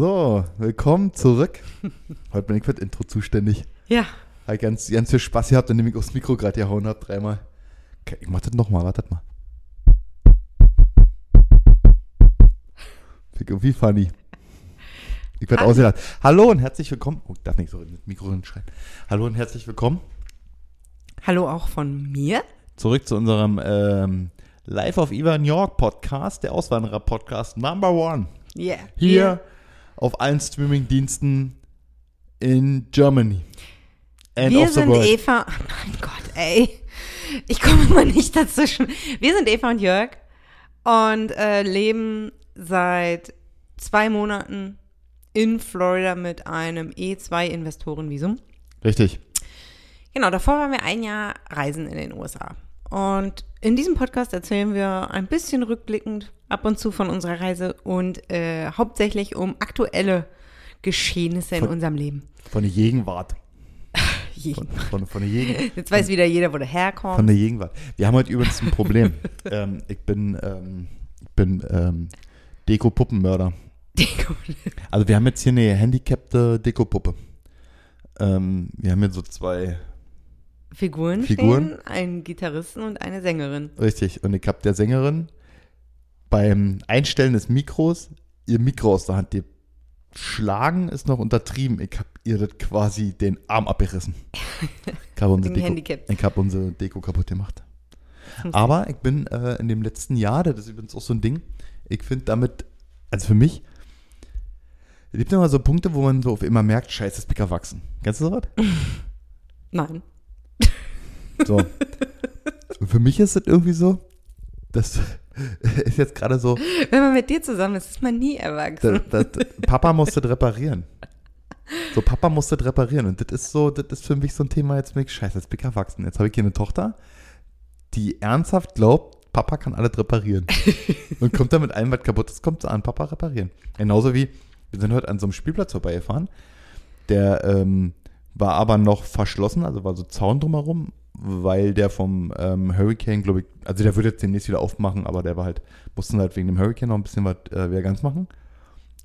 So, willkommen zurück. Heute bin ich für das Intro zuständig. Ja. Hab ganz, ganz viel Spaß gehabt, indem ich aufs Mikro gerade gehauen habe, dreimal. Okay, ich mach das nochmal, wartet mal. Ich irgendwie funny. Ich werde ausgelacht. Hallo und herzlich willkommen. Oh, ich darf nicht so das Mikro hinschreien. Hallo und herzlich willkommen Hallo auch von mir. zurück zu unserem ähm, Live of Eva New York Podcast, der Auswanderer-Podcast Number One. Yeah. Hier auf allen Streaming-Diensten in Germany. And Wir sind. Eva. Oh mein Gott, ey. Ich komme mal nicht dazwischen. Wir sind Eva und Jörg und äh, leben seit zwei Monaten in Florida mit einem E2-Investorenvisum. Richtig. Genau, davor waren wir ein Jahr reisen in den USA. Und in diesem Podcast erzählen wir ein bisschen rückblickend ab und zu von unserer Reise und äh, hauptsächlich um aktuelle Geschehnisse in Von- unserem Leben. Von der Gegenwart. Von, von, von der Gegen Jetzt weiß wieder jeder, wo der herkommt. von der Gegenwart. Wir haben heute übrigens ein Problem. ähm, ich bin, ähm, ich bin ähm, Deko-Puppenmörder. Also wir haben jetzt hier eine handicappte Deko-Puppe. Ähm, wir haben hier so zwei, Figuren, Figuren. stehen, einen Gitarristen und eine Sängerin. richtig. Und ich habe der Sängerin beim Einstellen des Mikros ihr Mikro aus der Hand geschlagen, ist noch untertrieben. Ich habe ihr das quasi den Arm abgerissen. Ich habe unsere Deko, ich hab unsere Deko kaputt gemacht. Aber ich bin äh, in dem letzten Jahr, das ist übrigens auch so ein Ding, ich finde damit, also für mich, es gibt immer so Punkte, wo man so auf immer merkt, scheiße, das bin ich erwachsen. Kennst du sowas? Nein. So. Und für mich ist es irgendwie so, das ist jetzt gerade so, Wenn man mit dir zusammen ist, ist man nie erwachsen. das, das, Papa musste das reparieren. So, Papa musste das reparieren. Und das ist so, das ist für mich so ein Thema, jetzt bin ich, scheiße, jetzt bin ich erwachsen. Jetzt habe ich hier eine Tochter, die ernsthaft glaubt, Papa kann alles reparieren. Und kommt da mit allem, was kaputt ist, kommt sie an, Papa reparieren. Genauso wie, wir sind heute an so einem Spielplatz vorbeigefahren, der ähm, war aber noch verschlossen, also war so Zaun drumherum, weil der vom ähm, Hurricane, glaube ich, also der wird jetzt demnächst wieder aufmachen, aber der war halt, mussten halt wegen dem Hurricane noch ein bisschen was äh, wieder ganz machen.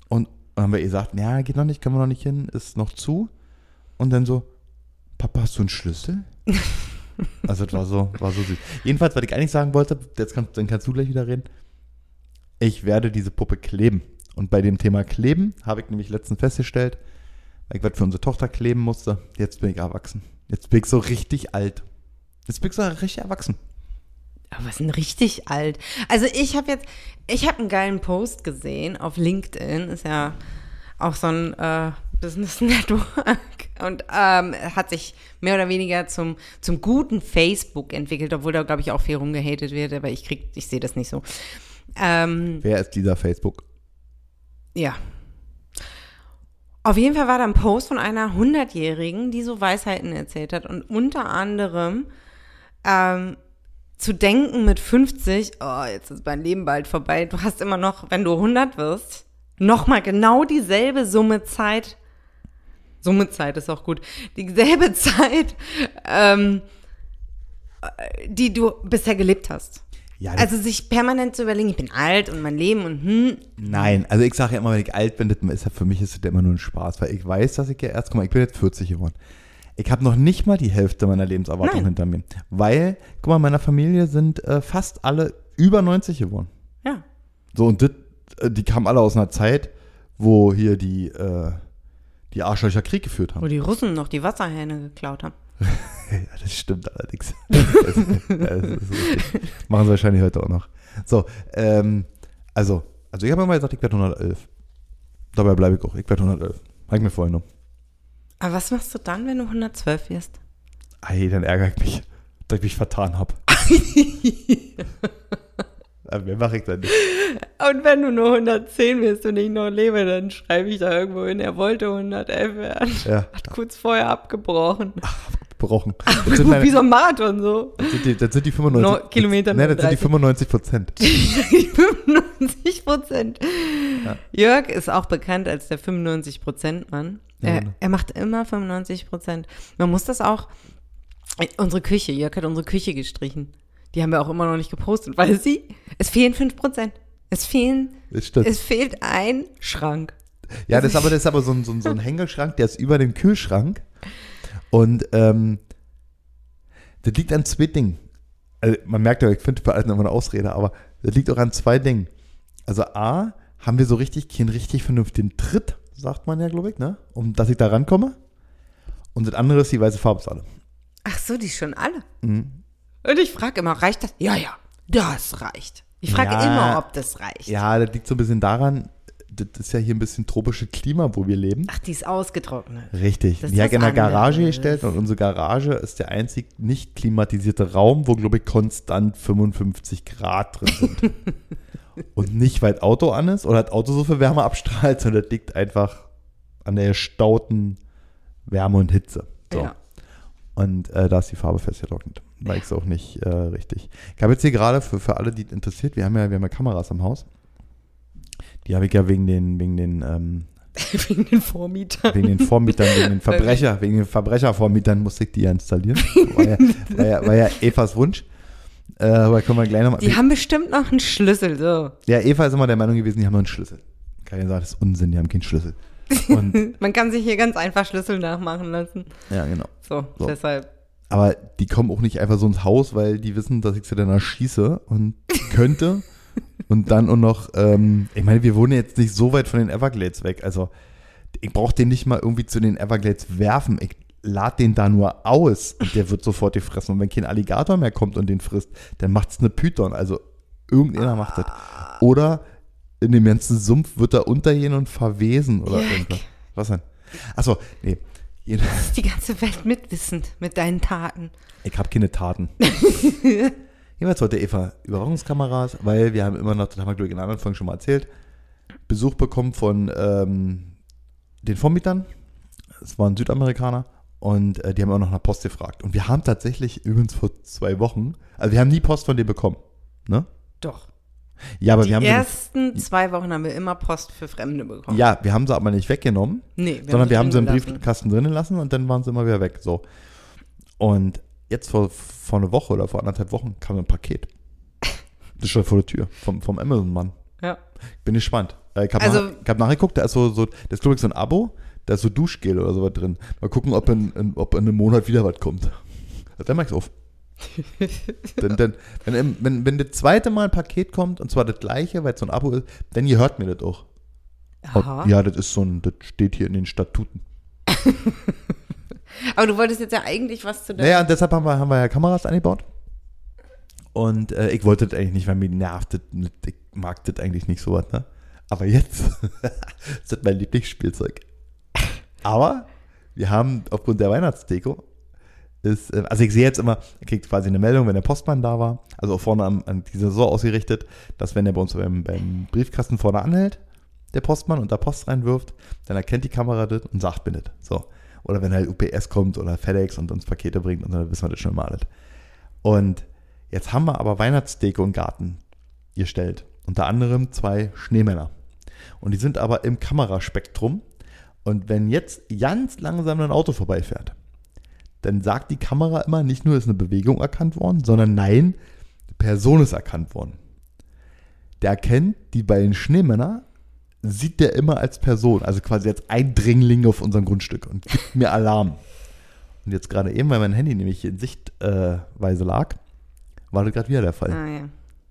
Und dann haben wir ihr gesagt, ja, geht noch nicht, können wir noch nicht hin, ist noch zu. Und dann so, Papa, hast du einen Schlüssel? also das war so, war so süß. Jedenfalls, was ich eigentlich sagen wollte, jetzt kannst, dann kannst du gleich wieder reden. Ich werde diese Puppe kleben. Und bei dem Thema Kleben habe ich nämlich letztens festgestellt, weil ich was für unsere Tochter kleben musste, jetzt bin ich erwachsen. Jetzt bin ich so richtig alt. Jetzt ich so richtig erwachsen. Aber was denn richtig alt? Also ich habe jetzt, ich habe einen geilen Post gesehen auf LinkedIn, ist ja auch so ein äh, Business Network und ähm, hat sich mehr oder weniger zum, zum guten Facebook entwickelt, obwohl da glaube ich auch viel rumgehatet wird, aber ich krieg, ich sehe das nicht so. Ähm, Wer ist dieser Facebook? ja. Auf jeden Fall war da ein Post von einer 100-Jährigen, die so Weisheiten erzählt hat und unter anderem ähm, zu denken mit 50, oh, jetzt ist mein Leben bald vorbei. Du hast immer noch, wenn du 100 wirst, nochmal genau dieselbe Summe Zeit. Summe Zeit ist auch gut. Dieselbe Zeit, ähm, äh, die du bisher gelebt hast. Ja, Also sich permanent zu überlegen, ich bin alt und mein Leben und hm, Nein, also ich sage ja immer, wenn ich alt bin, das ist ja für mich ist das immer nur ein Spaß, weil ich weiß, dass ich ja erst, guck mal, ich bin jetzt 40 geworden. Ich habe noch nicht mal die Hälfte meiner Lebenserwartung Nein. hinter mir. Weil, guck mal, in meiner Familie sind äh, fast alle über 90 geworden. ja. So, und das, äh, die kamen alle aus einer Zeit, wo hier die, äh, die Arschlöcher Krieg geführt Wo haben. die Russen noch die Wasserhähne geklaut haben. Ja, das stimmt allerdings. das, das ist richtig. Machen sie wahrscheinlich heute auch noch. So, ähm, also, also ich habe immer gesagt, ich werde 111. Dabei bleibe ich auch. Ich werde 111. Habe ich mir vorgenommen. Aber was machst du dann, wenn du 112 wirst? Ey, dann ärgere ich mich, dass ich mich vertan habe. Mehr mache ich dann nicht. Und wenn du nur 110 wirst und ich noch lebe, dann schreibe ich da irgendwo hin, er wollte 111 werden. Ja, Hat kurz vorher abgebrochen. gebrochen. Das sind, meine, Wie so ein Marathon so. das sind, die, das sind die 95 No- Kilometer Ne, das sind die 30. 95 Prozent. 95 Prozent. Ja. Jörg ist auch bekannt als der 95 Prozent Mann. Er, er macht immer 95 Prozent. Man muss das auch. Unsere Küche, Jörg hat unsere Küche gestrichen. Die haben wir auch immer noch nicht gepostet, weil sie, es fehlen 5 Prozent. Es fehlen, es fehlt ein Schrank. Ja, das ist aber, das ist aber so ein, so, ein, so ein Hängeschrank, der ist über dem Kühlschrank. Und ähm, das liegt an zwei Dingen. Also man merkt ja, ich finde bei allen immer eine Ausrede, aber das liegt auch an zwei Dingen. Also A, haben wir so richtig keinen richtig vernünftigen Tritt, sagt man ja, glaube ich, ne? Um dass ich da rankomme. Und das andere ist die weiße Farbsäule. Ach so, die schon alle. Mhm. Und ich frage immer, reicht das? Ja, ja, das reicht. Ich frage Ja. immer, ob das reicht. Ja, das liegt so ein bisschen daran, das ist ja hier ein bisschen tropische Klima, wo wir leben. Ach, die ist ausgetrocknet. Richtig. Das Die ist habe ich in der Garage gestellt und unsere Garage ist der einzig nicht klimatisierte Raum, wo, glaube ich, konstant 55 Grad drin sind. und nicht, weil das Auto an ist oder das Auto so viel Wärme abstrahlt, sondern das liegt einfach an der stauten Wärme und Hitze. So. Ja. Und äh, da ist die Farbe festgetrocknet. War ich es auch nicht äh, richtig. Ich habe jetzt hier gerade für, für alle, die es interessiert, wir haben ja, wir haben ja Kameras am Haus. Die habe ich ja wegen den, wegen den ähm, Wegen den Vormietern. Wegen den Vormietern, wegen den Verbrecher, wegen den Verbrechervormietern musste ich die ja installieren. War ja, war ja, war ja Evas Wunsch. Äh, aber können wir gleich nochmal. Die haben bestimmt noch einen Schlüssel, so. Ja, Eva ist immer der Meinung gewesen, die haben nur einen Schlüssel. Keine sagt, das ist Unsinn, die haben keinen Schlüssel. Und Man kann sich hier ganz einfach Schlüssel nachmachen lassen. ja, genau. So, So. deshalb. Aber die kommen auch nicht einfach so ins Haus, weil die wissen, dass ich sie dann erschieße und könnte. und dann und noch, ähm, ich meine, wir wohnen jetzt nicht so weit von den Everglades weg. Also ich brauche den nicht mal irgendwie zu den Everglades werfen. Ich lade den da nur aus und der wird sofort gefressen. Und wenn kein Alligator mehr kommt und den frisst, dann macht es eine Python. Also irgendeiner macht das. Oder in dem ganzen Sumpf wird er untergehen und verwesen oder Jack. irgendwas. Was denn? Achso, nee. Jeden- Ist die ganze Welt mitwissend mit deinen Taten. Ich habe keine Taten. Jedenfalls heute Eva Überwachungskameras, weil wir haben immer noch, das haben wir glaube ich in anderen Folgen schon mal erzählt, Besuch bekommen von ähm, den Vormietern. Es waren Südamerikaner und äh, die haben auch noch nach Post gefragt. Und wir haben tatsächlich übrigens vor zwei Wochen, also wir haben nie Post von denen bekommen. Ne? Doch. Ja, aber die wir haben ersten zwei Wochen haben wir immer Post für Fremde bekommen. ja, wir haben sie aber nicht weggenommen. Nee, sondern wir haben sie im gelassen. Briefkasten drinnen lassen und dann waren sie immer wieder weg. So. Und jetzt vor, vor einer Woche oder vor anderthalb Wochen kam ein Paket. Das stand vor der Tür vom, vom Amazon-Mann. Ja. Bin gespannt. Äh, Ich habe Also- nach, ich hab nachgeguckt, da ist so, so das ist glaube ich so ein Abo, da ist so Duschgel oder sowas drin. Mal gucken, ob in, in, ob in einem Monat wieder was kommt. Dann mach ich's auf. denn, denn, wenn, wenn, wenn das zweite Mal ein Paket kommt, und zwar das gleiche, weil es so ein Abo ist, dann ihr hört mir das auch. Aha. Ja, das ist so ein, das steht hier in den Statuten. Aber du wolltest jetzt ja eigentlich was zu. Naja, und deshalb haben wir, haben wir ja Kameras eingebaut. Und äh, ich wollte das eigentlich nicht, weil mir nervt das, ich mag das eigentlich nicht sowas, ne? Aber jetzt ist das mein Lieblingsspielzeug. Aber wir haben aufgrund der Weihnachtsdeko, ist, äh, also ich sehe jetzt immer, er kriegt quasi eine Meldung, wenn der Postmann da war, also auch vorne an, an dieser so ausgerichtet, dass wenn er bei uns beim, beim Briefkasten vorne anhält, der Postmann und da Post reinwirft, dann erkennt die Kamera das und sagt mir das. So. Oder wenn halt UPS kommt oder FedEx und uns Pakete bringt und dann wissen wir das schon mal alles. Und jetzt haben wir aber Weihnachtsdeko im Garten gestellt. Unter anderem zwei Schneemänner. Und die sind aber im Kameraspektrum. Und wenn jetzt ganz langsam ein Auto vorbeifährt, dann sagt die Kamera immer, nicht nur ist eine Bewegung erkannt worden, sondern nein, eine Person ist erkannt worden. Der erkennt die beiden Schneemänner, sieht der immer als Person, also quasi als Eindringling auf unserem Grundstück und gibt mir Alarm. Und jetzt gerade eben, weil mein Handy nämlich in Sichtweise lag, war das gerade wieder der Fall. Ah, ja.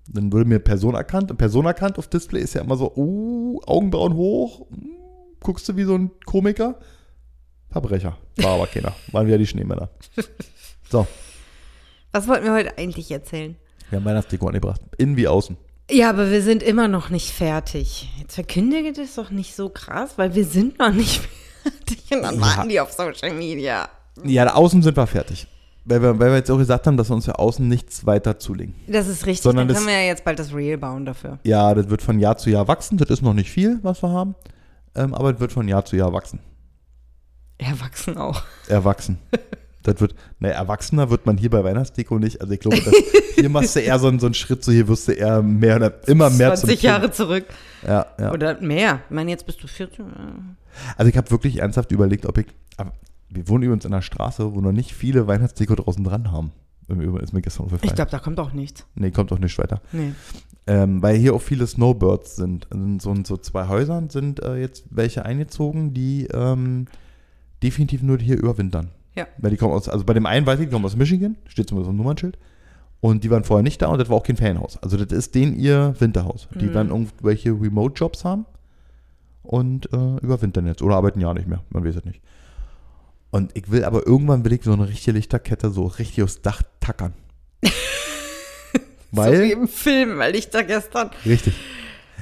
Dann wurde mir Person erkannt. Und Person erkannt auf Display ist ja immer so, oh, Augenbrauen hoch, hm, guckst du wie so ein Komiker. Verbrecher. War aber keiner. Waren wieder die Schneemänner. So, Was wollten wir heute eigentlich erzählen? wir haben Weihnachtsdeko angebracht. Innen wie außen. Ja, aber wir sind immer noch nicht fertig. Jetzt verkündige das doch nicht so krass, weil wir sind noch nicht fertig und dann Ja. warten die auf Social Media. Ja, da außen sind wir fertig. Weil wir, weil wir jetzt auch gesagt haben, dass wir uns ja außen nichts weiter zulegen. Das ist richtig. Sondern dann das- können wir ja jetzt bald das Reel bauen dafür. Ja, das wird von Jahr zu Jahr wachsen. Das ist noch nicht viel, was wir haben. Ähm, aber es wird von Jahr zu Jahr wachsen. Erwachsen auch. Erwachsen. Das wird, ne, erwachsener wird man hier bei Weihnachtsdeko nicht. Also ich glaube, das, hier machst du eher so, einen- so einen Schritt, so hier wirst du eher mehr oder immer mehr 20 zum Jahre zurück. Kind. Ja, ja. Oder mehr. Ich meine, jetzt bist du 14. Also ich habe wirklich ernsthaft überlegt, ob ich, aber wir wohnen übrigens in einer Straße, wo noch nicht viele Weihnachtsdeko draußen dran haben. Ist mir gestern aufgefallen. Ich glaube, da kommt auch nichts. Nee, kommt doch nicht weiter. Nee. Ähm, weil hier auch viele Snowbirds sind. In so, in so zwei Häusern sind äh, jetzt welche eingezogen, die ähm, definitiv nur hier überwintern. Ja. Weil die kommen aus, also bei dem einen weiß ich, die kommen aus Michigan, steht zumindest auf dem Nummernschild. Und die waren vorher nicht da und das war auch kein Ferienhaus. Also das ist denen ihr Winterhaus. Die Mhm. werden irgendwelche Remote-Jobs haben und äh, überwintern jetzt. Oder arbeiten ja nicht mehr, man weiß es nicht. Und ich will aber irgendwann will ich so eine richtige Lichterkette so richtig aufs Dach tackern. so wie Weil, im Film, weil ich da gestern. richtig.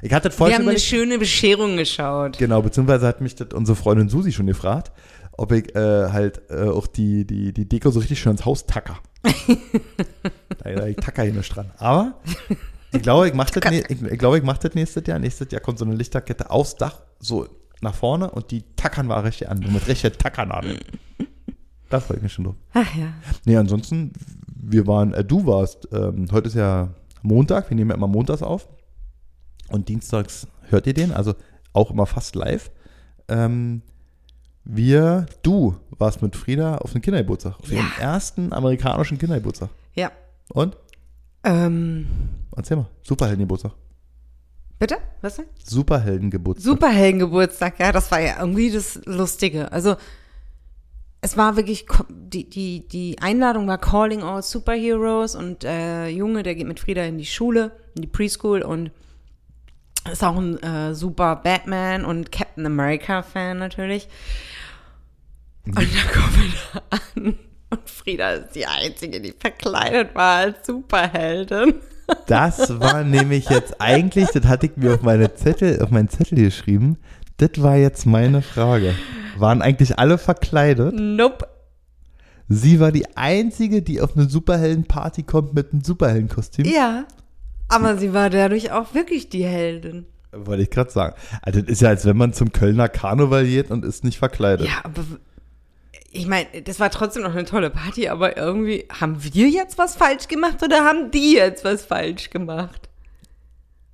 Ich hatte vorher Wir haben eine schöne Bescherung geschaut. Genau, beziehungsweise hat mich das unsere Freundin Susi schon gefragt, ob ich äh, halt äh, auch die, die, die Deko so richtig schön ins Haus tacker. da, ich tacker hier nicht dran. Aber ich glaube, ich mache das, ich, ich glaube, ich mach das nächstes Jahr. Nächstes Jahr kommt so eine Lichterkette aufs Dach, so nach vorne und die tackern wir richtig an. Mit richtig Tackernadel. Da freue ich mich schon drauf. Ach ja. Nee, ansonsten, wir waren, äh, du warst, ähm, heute ist ja Montag, wir nehmen ja immer montags auf. Und dienstags hört ihr den, also auch immer fast live. Ähm, wir, du warst mit Frieda auf dem Kindergeburtstag, auf ihrem ersten amerikanischen Kindergeburtstag. Ja. Und? Ähm, Erzähl mal, Superheldengeburtstag. Bitte? Was denn? Superheldengeburtstag. Superheldengeburtstag, ja, das war ja irgendwie das Lustige. Also es war wirklich, die, die, die Einladung war Calling All Superheroes und äh, Junge, der geht mit Frieda in die Schule, in die Preschool und ist auch ein äh, super Batman und Captain America Fan natürlich. Und da kommen wir da an und Frieda ist die Einzige, die verkleidet war als Superheldin. Das war nämlich jetzt eigentlich, das hatte ich mir auf meine Zettel, auf meinen Zettel geschrieben. Das war jetzt meine Frage. Waren eigentlich alle verkleidet? Nope. Sie war die einzige, die auf eine Superheldenparty kommt mit einem Superheldenkostüm. Ja. Aber sie war dadurch auch wirklich die Heldin. Wollte ich gerade sagen. Also das ist ja, als wenn man zum Kölner Karneval geht und ist nicht verkleidet. Ja, aber ich meine, das war trotzdem noch eine tolle Party, aber irgendwie haben wir jetzt was falsch gemacht oder haben die jetzt was falsch gemacht?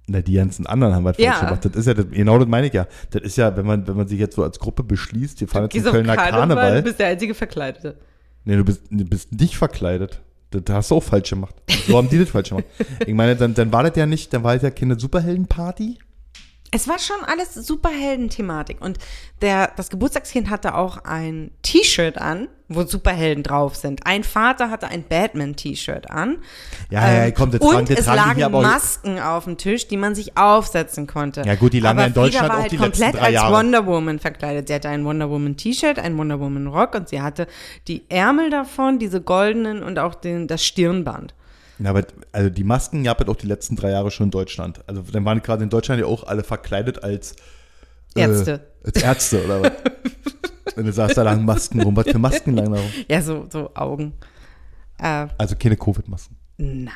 Na, die ganzen anderen haben was Ja. falsch gemacht. Das ist ja, das, genau das meine ich ja. Das ist ja, wenn man, wenn man sich jetzt so als Gruppe beschließt, wir fahren jetzt zum Kölner Karneval. du bist der einzige Verkleidete. Nee, du bist, du bist nicht verkleidet. Das hast du auch falsch gemacht. So haben die das falsch gemacht. Ich meine, dann, dann war das ja nicht, dann war das ja keine Superheldenparty. Es war schon alles Superhelden-Thematik. Und der, das Geburtstagskind hatte auch ein T-Shirt an, wo Superhelden drauf sind. Ein Vater hatte ein Batman-T-Shirt an. Ja, ja, Ähm, komm, das und das es lagen hier Masken auf dem Tisch, die man sich aufsetzen konnte. Ja, gut, die lagen ja in Deutschland war auch halt die letzten komplett drei als Jahre. Wonder Woman verkleidet. Sie hatte ein Wonder Woman T-Shirt, ein Wonder Woman Rock und sie hatte die Ärmel davon, diese goldenen und auch den, das Stirnband. Ja, aber also die Masken gab es auch die letzten drei Jahre schon in Deutschland. Also dann waren gerade in Deutschland ja auch alle verkleidet als Ärzte. Äh, als Ärzte oder was? Wenn du sagst, da lagen Masken rum. Was für Masken lagen da rum? Ja, so, so Augen. Äh, Also keine Covid-Masken. nein.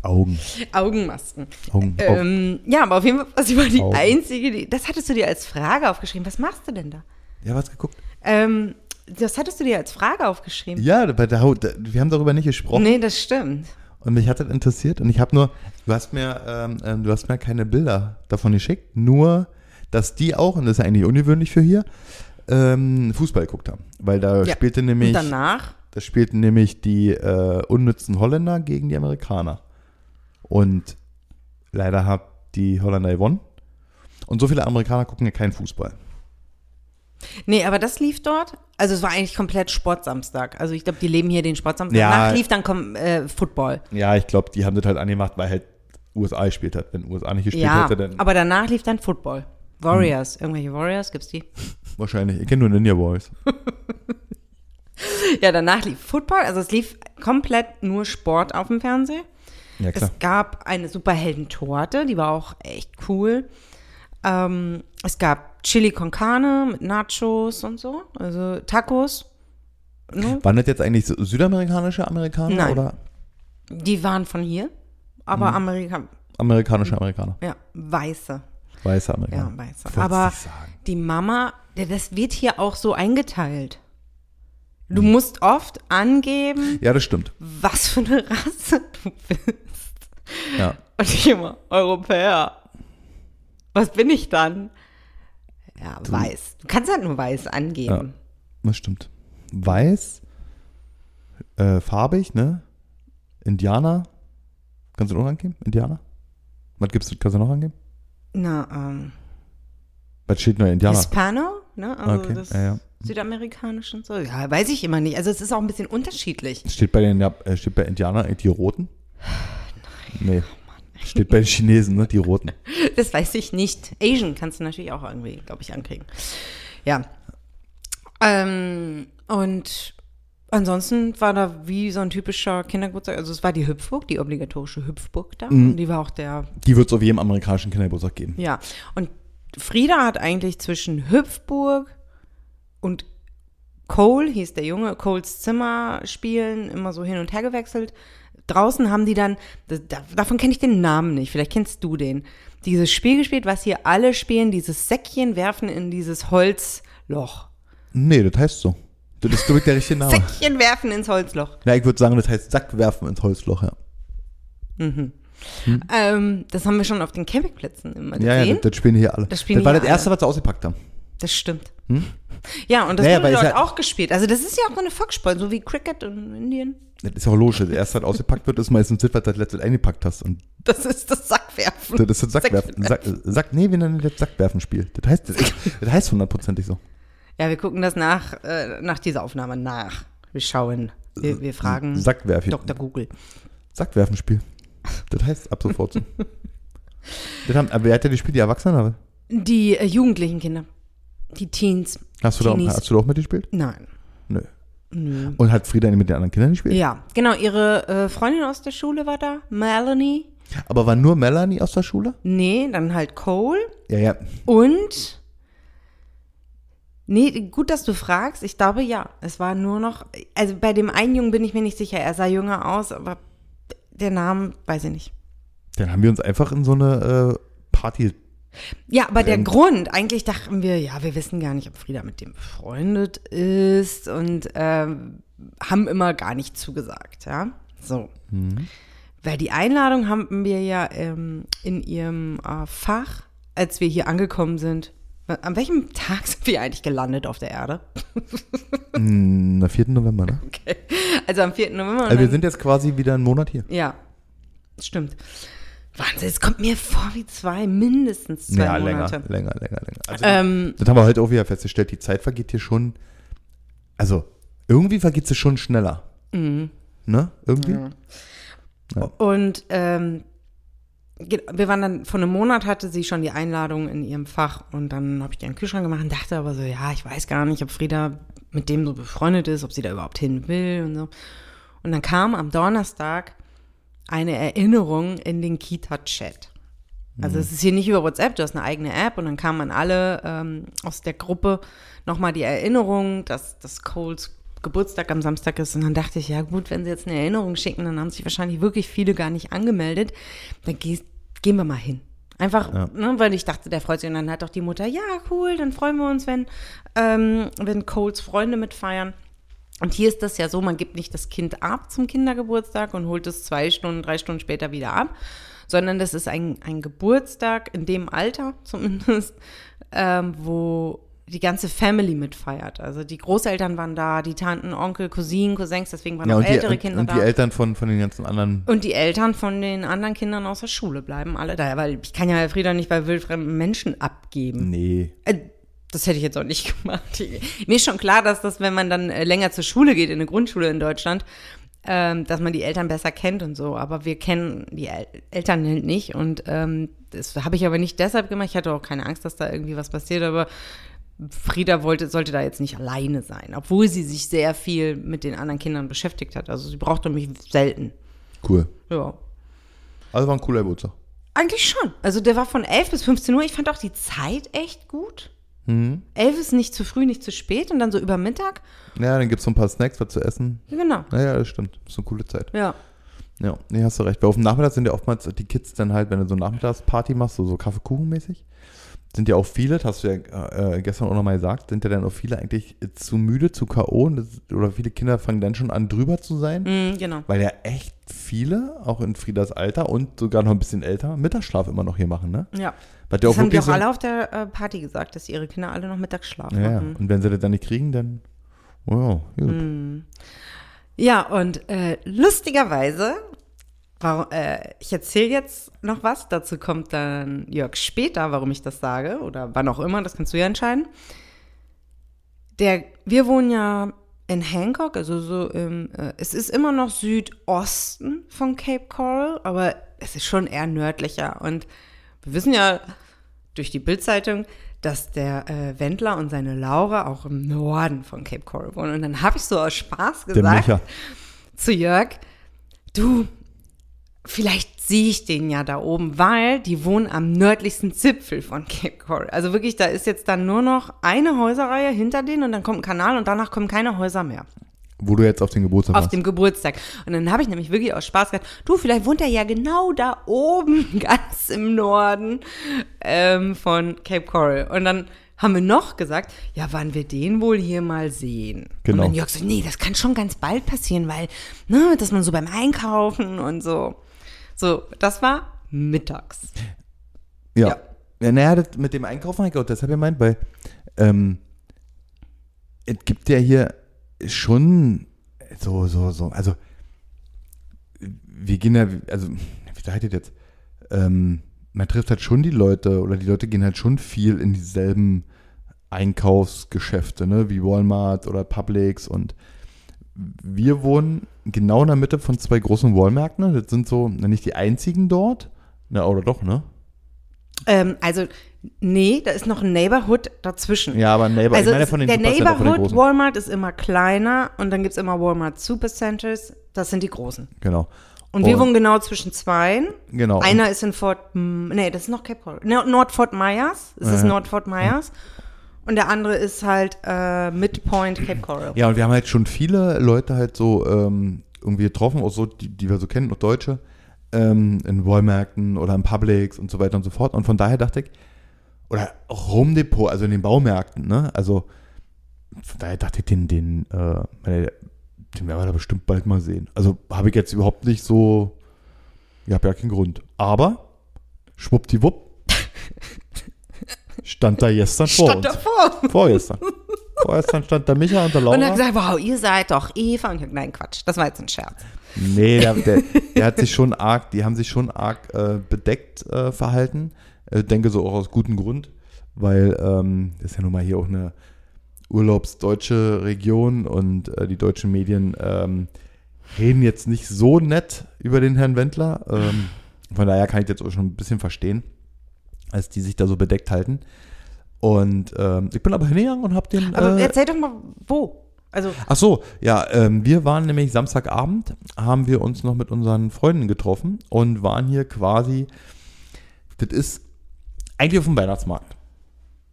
Augen. Augenmasken. Augen. Ähm, ja, aber auf jeden Fall, sie war die Augen. Einzige, die, das hattest du dir als Frage aufgeschrieben. Was machst du denn da? Ja, was geguckt? Ähm, das hattest du dir als Frage aufgeschrieben. Ja, der Haut, wir haben darüber nicht gesprochen. Nee, das stimmt. Und mich hat das interessiert. Und ich habe nur, du hast mir, ähm, ähm, du hast mir keine Bilder davon geschickt, nur, dass die auch, und das ist ja eigentlich ungewöhnlich für hier, ähm, Fußball geguckt haben. Weil da Ja. spielte Und nämlich, danach? da spielten nämlich die äh, unnützen Holländer gegen die Amerikaner. Und leider hat die Holländer gewonnen. Und so viele Amerikaner gucken ja keinen Fußball. Nee, aber das lief dort. Also es war eigentlich komplett Sportsamstag. Also ich glaube, die leben hier den Sportsamstag. Ja. Danach lief dann kom äh, Football. Ja, ich glaube, die haben das halt angemacht, weil halt USA gespielt hat. Wenn USA nicht gespielt Ja, hätte, dann aber danach lief dann Football. Warriors. Irgendwelche Warriors gibt's die? wahrscheinlich. Ich kenne nur Ninja Boys. Ja, danach lief Football. Also es lief komplett nur Sport auf dem Fernsehen. Ja, klar. Es gab eine Superhelden-Torte, die war auch echt cool. Ähm, es gab Chili con Carne mit Nachos und so, also Tacos. Ne? Waren das jetzt eigentlich so südamerikanische Amerikaner Nein. oder Die waren von hier, aber Amerika, amerikanische Amerikaner? ja, weiße. Weiße Ja, Amerikaner. weiße. Wollt's Aber die Mama, ja, das wird hier auch so eingeteilt. Du Mhm. musst oft angeben, Ja, das stimmt. was für eine Rasse du bist. Ja. Und ich immer, Europäer. Was bin ich dann? Ja, weiß. Du kannst halt nur weiß ja, angeben. das stimmt. Weiß, Äh, farbig, ne? Indianer. Kannst du noch angeben? Indianer? Was gibt's, kannst du noch angeben? Na, ähm, Was steht nur Indianer? Hispano, ne? Also Okay, das ja, ja. südamerikanisch und so. Ja, weiß ich immer nicht. Also es ist auch ein bisschen unterschiedlich. Steht bei den äh, steht bei Indianern eigentlich die Roten? Nee. Steht bei den Chinesen, ne? Die Roten. Das weiß ich nicht. Asian kannst du natürlich auch irgendwie, glaube ich, ankriegen. Ja. Ähm, und ansonsten war da wie so ein typischer Kindergeburtstag. Also es war die Hüpfburg, die obligatorische Hüpfburg da. Mhm. Und die war auch der Die wird es auf jedem amerikanischen Kindergeburtstag geben. Ja, und Frieda hat eigentlich zwischen Hüpfburg und Cole, hieß der Junge, Coles Zimmer spielen, immer so hin und her gewechselt. Draußen haben die dann, das, da- davon kenne ich den Namen nicht, vielleicht kennst du den, dieses Spiel gespielt, was hier alle spielen, dieses Säckchen werfen in dieses Holzloch. Nee, das heißt so. Das ist, glaube ich, der richtige Name. Säckchen werfen ins Holzloch. Ja, ich würde sagen, das heißt Sack werfen ins Holzloch, ja. Ähm, das haben wir schon auf den Campingplätzen immer Ja, ja, gesehen. das, das spielen hier alle. Das spielen war das erste, alle. was sie ausgepackt haben. Das stimmt. Ja, und das Naja, wurde es dort ja- auch gespielt. Also das ist ja auch so eine Volkssport, so wie Cricket in Indien. Das ist ja auch logisch. Das erste, was ausgepackt wird, ist meistens das, was du das letzte eingepackt hast. Und Das ist das Sackwerfen. das ist das Sackwerfen. Sack, Sack, nee, wir nennen das Sackwerfen-Spiel. Das heißt, das, das heißt hundertprozentig so. Ja, wir gucken das nach, äh, nach dieser Aufnahme nach. Wir schauen, wir, wir fragen Sackwerfen. Dr. Google. Sackwerfen-Spiel. Das heißt ab sofort so. das haben, aber wer hat denn die Spiele, die Erwachsenen? Aber Die äh, jugendlichen Kinder. Die Teens. hast, du da, Teenies. hast du da auch mitgespielt? Nein. Nö. Und hat Frieda mit den anderen Kindern gespielt? Ja, genau. Ihre äh, Freundin aus der Schule war da, Melanie. Aber war nur Melanie aus der Schule? Nee, dann halt Cole. Ja, ja. Und. Nee, gut, dass du fragst. Ich glaube ja. Es war nur noch. Also bei dem einen Jungen bin ich mir nicht sicher. Er sah jünger aus, aber der Name weiß ich nicht. Dann haben wir uns einfach in so eine äh, Party. Ja, aber der Brennt. Grund, eigentlich dachten wir, ja, wir wissen gar nicht, ob Frieda mit dem befreundet ist und ähm, haben immer gar nicht zugesagt, ja. So. Weil die Einladung haben wir ja ähm, in ihrem äh, Fach, als wir hier angekommen sind. An welchem Tag sind wir eigentlich gelandet auf der Erde? Mh, am 4. November, ne? Also am 4. November. Also wir sind jetzt quasi wieder einen Monat hier. ja, stimmt. Wahnsinn, es kommt mir vor wie zwei, mindestens zwei ja, länger, Monate. länger, länger, länger. Also, Ähm, das haben wir heute auch wieder festgestellt. Die Zeit vergeht hier schon. Also, irgendwie vergeht sie schon schneller. Mhm. Ne? Irgendwie? Und ähm, wir waren dann, vor einem Monat hatte sie schon die Einladung in ihrem Fach und dann habe ich den Kühlschrank gemacht und dachte aber so, ja, ich weiß gar nicht, ob Frieda mit dem so befreundet ist, ob sie da überhaupt hin will und so. Und dann kam am Donnerstag eine Erinnerung in den Kita-Chat. Also es ist hier nicht über WhatsApp, du hast eine eigene App und dann kamen an alle ähm, aus der Gruppe nochmal die Erinnerung, dass das Coles Geburtstag am Samstag ist. Und dann dachte ich, ja gut, wenn sie jetzt eine Erinnerung schicken, dann haben sich wahrscheinlich wirklich viele gar nicht angemeldet. Dann gehst, gehen wir mal hin. Einfach, ne, weil ich dachte, der freut sich. Und dann hat doch die Mutter, ja cool, dann freuen wir uns, wenn, ähm, wenn Coles Freunde mitfeiern. Und hier ist das ja so, man gibt nicht das Kind ab zum Kindergeburtstag und holt es zwei Stunden, drei Stunden später wieder ab, sondern das ist ein, ein Geburtstag in dem Alter zumindest, ähm, wo die ganze Family mitfeiert. Also die Großeltern waren da, die Tanten, Onkel, Cousinen, Cousins, deswegen waren Ja, auch und die, ältere und, Kinder und da. die Eltern von, von den ganzen anderen. Und die Eltern von den anderen Kindern aus der Schule bleiben alle da, weil ich kann ja Frieda nicht bei wildfremden Menschen abgeben. Nee. Äh, Das hätte ich jetzt auch nicht gemacht. Mir ist schon klar, dass das, wenn man dann äh, länger zur Schule geht, in eine Grundschule in Deutschland, ähm, dass man die Eltern besser kennt und so. Aber wir kennen die El Eltern halt nicht. Und ähm, das habe ich aber nicht deshalb gemacht. Ich hatte auch keine Angst, dass da irgendwie was passiert. Aber Frieda wollte, sollte da jetzt nicht alleine sein, obwohl sie sich sehr viel mit den anderen Kindern beschäftigt hat. Also sie brauchte mich selten. Cool. Ja. Also war ein cooler Geburtstag. Eigentlich schon. Also der war von 11 bis 15 Uhr. Ich fand auch die Zeit echt gut. Mhm. 11 ist nicht zu früh, nicht zu spät und dann so über Mittag. Ja, dann gibt es so ein paar Snacks, was zu essen. Genau. Naja, das stimmt. Das ist eine coole Zeit. Ja. Ja, nee, hast du recht. Weil auf dem Nachmittag sind ja oftmals die Kids dann halt, wenn du so eine Nachmittagsparty machst, so, so Kaffeekuchenmäßig, sind ja auch viele, das hast du ja äh, gestern auch nochmal gesagt, sind ja dann auch viele eigentlich zu müde, zu K.O. oder viele Kinder fangen dann schon an, drüber zu sein, Mhm, genau. weil ja echt viele, auch in Friedas Alter und sogar noch ein bisschen älter, Mittagsschlaf immer noch hier machen, ne? Ja. Was ja Das haben die auch so- alle auf der äh, Party gesagt, dass ihre Kinder alle noch Mittagsschlaf ja, ja. machen. Und wenn sie das dann nicht kriegen, dann, oh ja, gut. Mhm. Ja, und äh, lustigerweise, äh, ich erzähle jetzt noch was, dazu kommt dann Jörg später, warum ich das sage oder wann auch immer, das kannst du ja entscheiden. Der, wir wohnen ja in Hancock, also so im, äh, es ist immer noch Südosten von Cape Coral, aber es ist schon eher nördlicher. Und wir wissen ja durch die Bildzeitung, dass der äh, Wendler und seine Laura auch im Norden von Cape Coral wohnen. Und dann habe ich so aus Spaß gesagt zu Jörg, du, vielleicht sehe ich den ja da oben, weil die wohnen am nördlichsten Zipfel von Cape Coral. Also wirklich, da ist jetzt dann nur noch eine Häuserreihe hinter denen und dann kommt ein Kanal und danach kommen keine Häuser mehr Wo du jetzt auf den Geburtstag auf warst. dem Geburtstag. Und dann habe ich nämlich wirklich aus Spaß gesagt, du, vielleicht wohnt er ja genau da oben, ganz im Norden ähm, von Cape Coral. Und dann haben wir noch gesagt, ja, wann wir den wohl hier mal sehen. Genau. Und dann Jörg so, nee, das kann schon ganz bald passieren, weil, ne, dass man so beim Einkaufen und so. So, das war mittags. Ja. Ja. ja. naja, das mit dem Einkaufen habe ich auch deshalb gemeint, weil ähm, es gibt ja hier schon so, so, so, also wir gehen ja, also wie seid ihr jetzt? Ähm, man trifft halt schon die Leute oder die Leute gehen halt schon viel in dieselben Einkaufsgeschäfte, ne, wie Walmart oder Publix und wir wohnen genau in der Mitte von zwei großen Walmärkten. ne? Das sind so, nicht die einzigen dort. Na, oder doch, ne? Ähm, also, nee, da ist noch ein Neighborhood dazwischen. Ja, aber Neighbor, Also ich meine von den der Neighborhood. Walmart ist immer kleiner und dann gibt es immer Walmart Supercenters. Das sind die großen. Genau. Und wir Und- wohnen genau zwischen zweien. Genau. Einer ist in Fort, nee, das ist noch Cape Coral. No, Nord Fort Myers. Es ist Ja. Nord Fort Myers. Und der andere ist halt äh, Midpoint Cape Coral. Ja, und wir haben halt schon viele Leute halt so ähm, irgendwie getroffen, auch so, die, die wir so kennen, auch Deutsche, ähm, in Walmärkten oder in Publix und so weiter und so fort. Und von daher dachte ich, oder auch Home Depot, also in den Baumärkten, ne? Also von daher dachte ich, den, den, äh, den werden wir da bestimmt bald mal sehen. Also habe ich jetzt überhaupt nicht so, ich habe ja keinen Grund. Aber, schwuppdiwupp, stand da gestern vor Stand uns. davor. Vorgestern. Vorgestern stand da Micha und der Laura. Und er hat gesagt, wow, ihr seid doch Eva. Und ich nein, Quatsch, das war jetzt ein Scherz. Nee, der, der, der hat sich schon arg, die haben sich schon arg äh, bedeckt äh, verhalten. Äh, denke so auch aus gutem Grund, weil ähm, das ist ja nun mal hier auch eine urlaubsdeutsche Region und äh, die deutschen Medien ähm, reden jetzt nicht so nett über den Herrn Wendler. Ähm, von daher kann ich jetzt auch schon ein bisschen verstehen, als die sich da so bedeckt halten. Und ähm, ich bin aber hingegangen und habe den. Aber äh, erzähl doch mal, wo? Also, Ach so, ja, ähm, wir waren nämlich Samstagabend, haben wir uns noch mit unseren Freunden getroffen und waren hier quasi, das ist eigentlich auf dem Weihnachtsmarkt.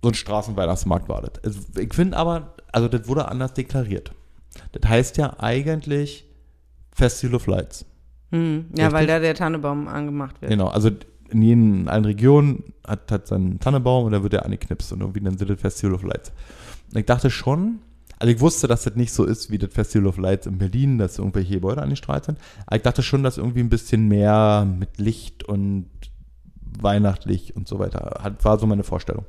So ein Straßenweihnachtsmarkt war das. Also, ich finde aber, also das wurde anders deklariert. Das heißt ja eigentlich Festival of Lights. hm, ja, Richtig? weil da der Tannebaum angemacht wird. Genau, also in, jeden, in allen Regionen hat, hat seinen Tannenbaum und da wird er angeknipst und irgendwie dann sind das Festival of Lights. Und ich dachte schon, also ich wusste, dass das nicht so ist wie das Festival of Lights in Berlin, dass irgendwelche Gebäude angestrahlt sind. Aber ich dachte schon, dass irgendwie ein bisschen mehr mit Licht und weihnachtlich und so weiter hat, war so meine Vorstellung.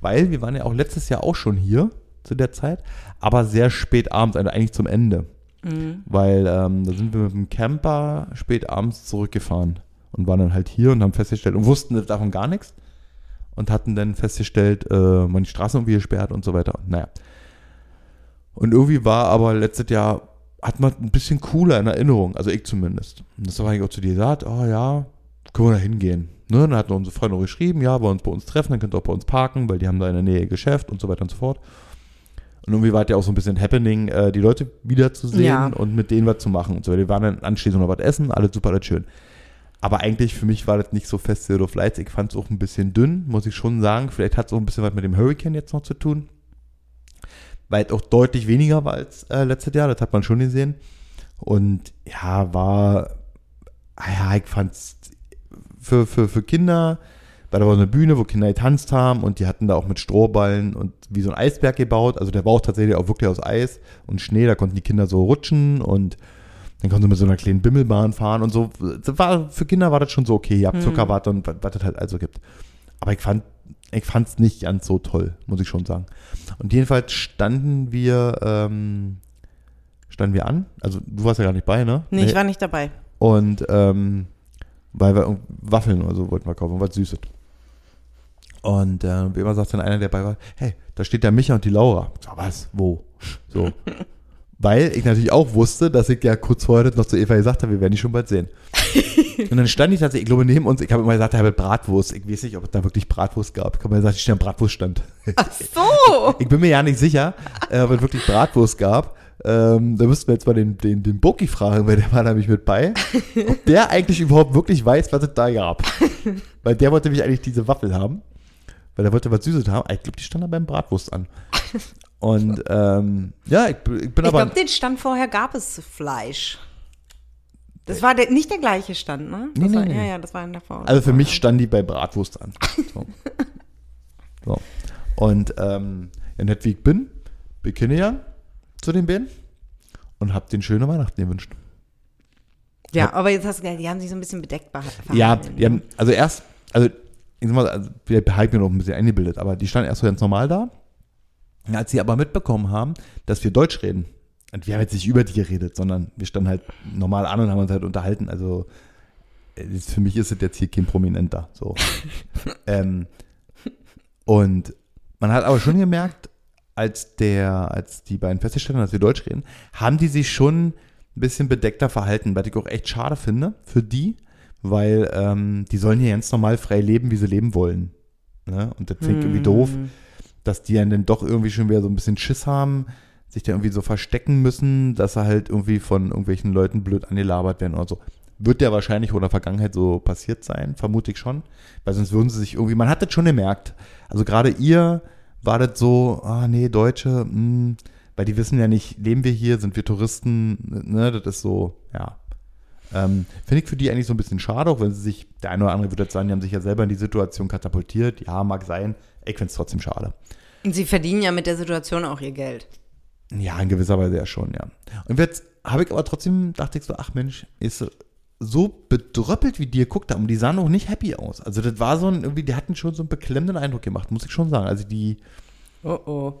Weil wir waren ja auch letztes Jahr auch schon hier zu der Zeit, aber sehr spät abends, also eigentlich zum Ende. Mhm. Weil ähm, da sind wir mit dem Camper spät abends zurückgefahren und waren dann halt hier und haben festgestellt und wussten davon gar nichts und hatten dann festgestellt, äh, man die Straße irgendwie gesperrt und so weiter. Und naja. Und irgendwie war aber letztes Jahr, hat man ein bisschen cooler in Erinnerung, also ich zumindest. Und das habe ich auch zu dir gesagt, oh ja, können wir da hingehen. Ne? Dann hatten unsere Freunde auch geschrieben, ja, wollen uns bei uns treffen, dann könnt ihr auch bei uns parken, weil die haben da in der Nähe Geschäft und so weiter und so fort. Und irgendwie war es ja auch so ein bisschen Happening, äh, die Leute wiederzusehen Ja. und mit denen was zu machen und so. Wir waren dann anschließend noch was essen, alles super, alles schön. Aber eigentlich für mich war das nicht so Festival of Lights. Ich fand es auch ein bisschen dünn, muss ich schon sagen. Vielleicht hat es auch ein bisschen was mit dem Hurricane jetzt noch zu tun. Weil es auch deutlich weniger war als äh, letztes Jahr, das hat man schon gesehen. Und ja, war, ah ja, ich fand es für, für, für Kinder, weil da war so eine Bühne, wo Kinder getanzt haben und die hatten da auch mit Strohballen und wie so ein Eisberg gebaut. Also der war auch tatsächlich auch wirklich aus Eis und Schnee, da konnten die Kinder so rutschen und dann konnten sie mit so einer kleinen Bimmelbahn fahren und so. Das war, für Kinder war das schon so okay, ja, Zuckerwatte und was, es halt also gibt. Aber ich fand ich fand es nicht ganz so toll, muss ich schon sagen. Und jedenfalls standen wir, ähm, standen wir an. Also du warst ja gar nicht bei, ne? Nee, ich war nicht dabei. Und ähm, weil wir Waffeln oder so wollten wir kaufen, was Süßes. Und äh, wie immer sagt dann einer, der dabei war, hey, da steht der Micha und die Laura. Sag, was? Wo? So. Weil ich natürlich auch wusste, dass ich ja kurz vorher noch zu Eva gesagt habe, wir werden die schon bald sehen. und dann stand ich tatsächlich, ich glaube, neben uns, ich habe immer gesagt, er hat Bratwurst. Ich weiß nicht, ob es da wirklich Bratwurst gab. Ich habe mal gesagt, ich stehe am Bratwurststand. Ach so! Ich bin mir ja nicht sicher, äh, ob es wirklich Bratwurst gab. Ähm, da müssten wir jetzt mal den, den, den Boki fragen, weil der war nämlich mit bei. Ob der eigentlich überhaupt wirklich weiß, was es da gab. Weil der wollte nämlich eigentlich diese Waffel haben. Weil der wollte was Süßes haben. Ich glaube, die stand da beim Bratwurst an. Und ähm, ja, ich, bin- ich bin Ich aber. glaube, den Stand vorher gab es Fleisch. Das war der, nicht der gleiche Stand, ne? Das Nee, war, nee. Ja, ja, das war in der Vor. Also für mich stand die bei Bratwurst an. So. so. Und ähm, ja, nett wie ich bin, ich hingegangen zu den beiden und hab den schöne Weihnachten gewünscht. Ja, aber jetzt hast du gesagt, die haben sich so ein bisschen bedeckt behalten. Ja, die haben, also erst, also ich sag mal, also wir haben mir noch ein bisschen eingebildet, aber die standen erst so ganz normal da. Als sie aber mitbekommen haben, dass wir Deutsch reden, und wir haben jetzt nicht über die geredet, sondern wir standen halt normal an und haben uns halt unterhalten. Also äh, für mich ist es jetzt hier kein Prominenter. So. ähm, und man hat aber schon gemerkt, als der, als die beiden festgestellt haben, dass wir Deutsch reden, haben die sich schon ein bisschen bedeckter verhalten, was ich auch echt schade finde für die, weil ähm, die sollen hier ganz normal frei leben, wie sie leben wollen. Ne? Und das finde ich irgendwie doof, dass die dann doch irgendwie schon wieder so ein bisschen Schiss haben, sich da irgendwie so verstecken müssen, dass sie halt irgendwie von irgendwelchen Leuten blöd angelabert werden oder so. Wird ja wahrscheinlich auch in der Vergangenheit so passiert sein, vermute ich schon. Weil sonst würden sie sich irgendwie, man hat das schon gemerkt. Also gerade ihr war das so, ah nee, Deutsche, mh, weil die wissen ja nicht, leben wir hier, sind wir Touristen, ne, das ist so, ja. Ähm, Finde ich für die eigentlich so ein bisschen schade, auch wenn sie sich, der eine oder andere würde jetzt sagen, die haben sich ja selber in die Situation katapultiert. Ja, mag sein. Ich finde es trotzdem schade. Und sie verdienen ja mit der Situation auch ihr Geld. Ja, in gewisser Weise ja schon, ja. Und jetzt habe ich aber trotzdem, dachte ich so, ach Mensch, ist so bedröppelt wie die geguckt haben, die sahen auch nicht happy aus. Also das war so ein, irgendwie, die hatten schon so einen beklemmenden Eindruck gemacht, muss ich schon sagen. Also die, Oh oh.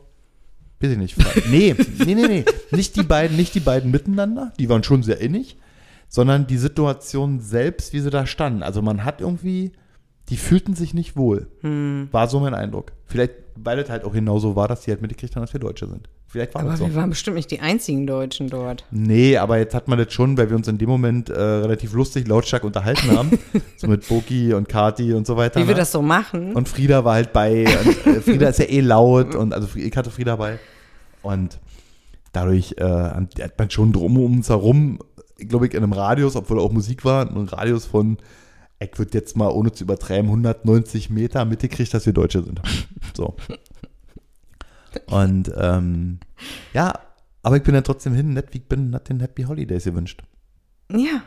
weiß ich nicht, nee, nee, nee, nee, nicht die beiden, nicht die beiden miteinander, die waren schon sehr innig, sondern die Situation selbst, wie sie da standen. Also man hat irgendwie, die fühlten sich nicht wohl. War so mein Eindruck. Vielleicht, weil es halt auch genauso war, dass die halt mitgekriegt haben, dass wir Deutsche sind. Vielleicht war Aber das so. wir waren bestimmt nicht die einzigen Deutschen dort. Nee, aber jetzt hat man das schon, weil wir uns in dem Moment äh, relativ lustig, lautstark unterhalten haben. so mit Boki und Kati und so weiter. Wie wir ne? das so machen. Und Frieda war halt bei. Und, äh, Frieda ist ja eh laut und also ich hatte Frieda bei. Und dadurch äh, hat man schon drum um uns herum, glaube ich, in einem Radius, obwohl auch Musik war, einen Radius von, ich würde jetzt mal ohne zu übertreiben, 190 Meter mitgekriegt, dass wir Deutsche sind. So. Und ähm, ja, aber ich bin ja trotzdem hin, nett wie ich bin, hat den Happy Holidays gewünscht. ja.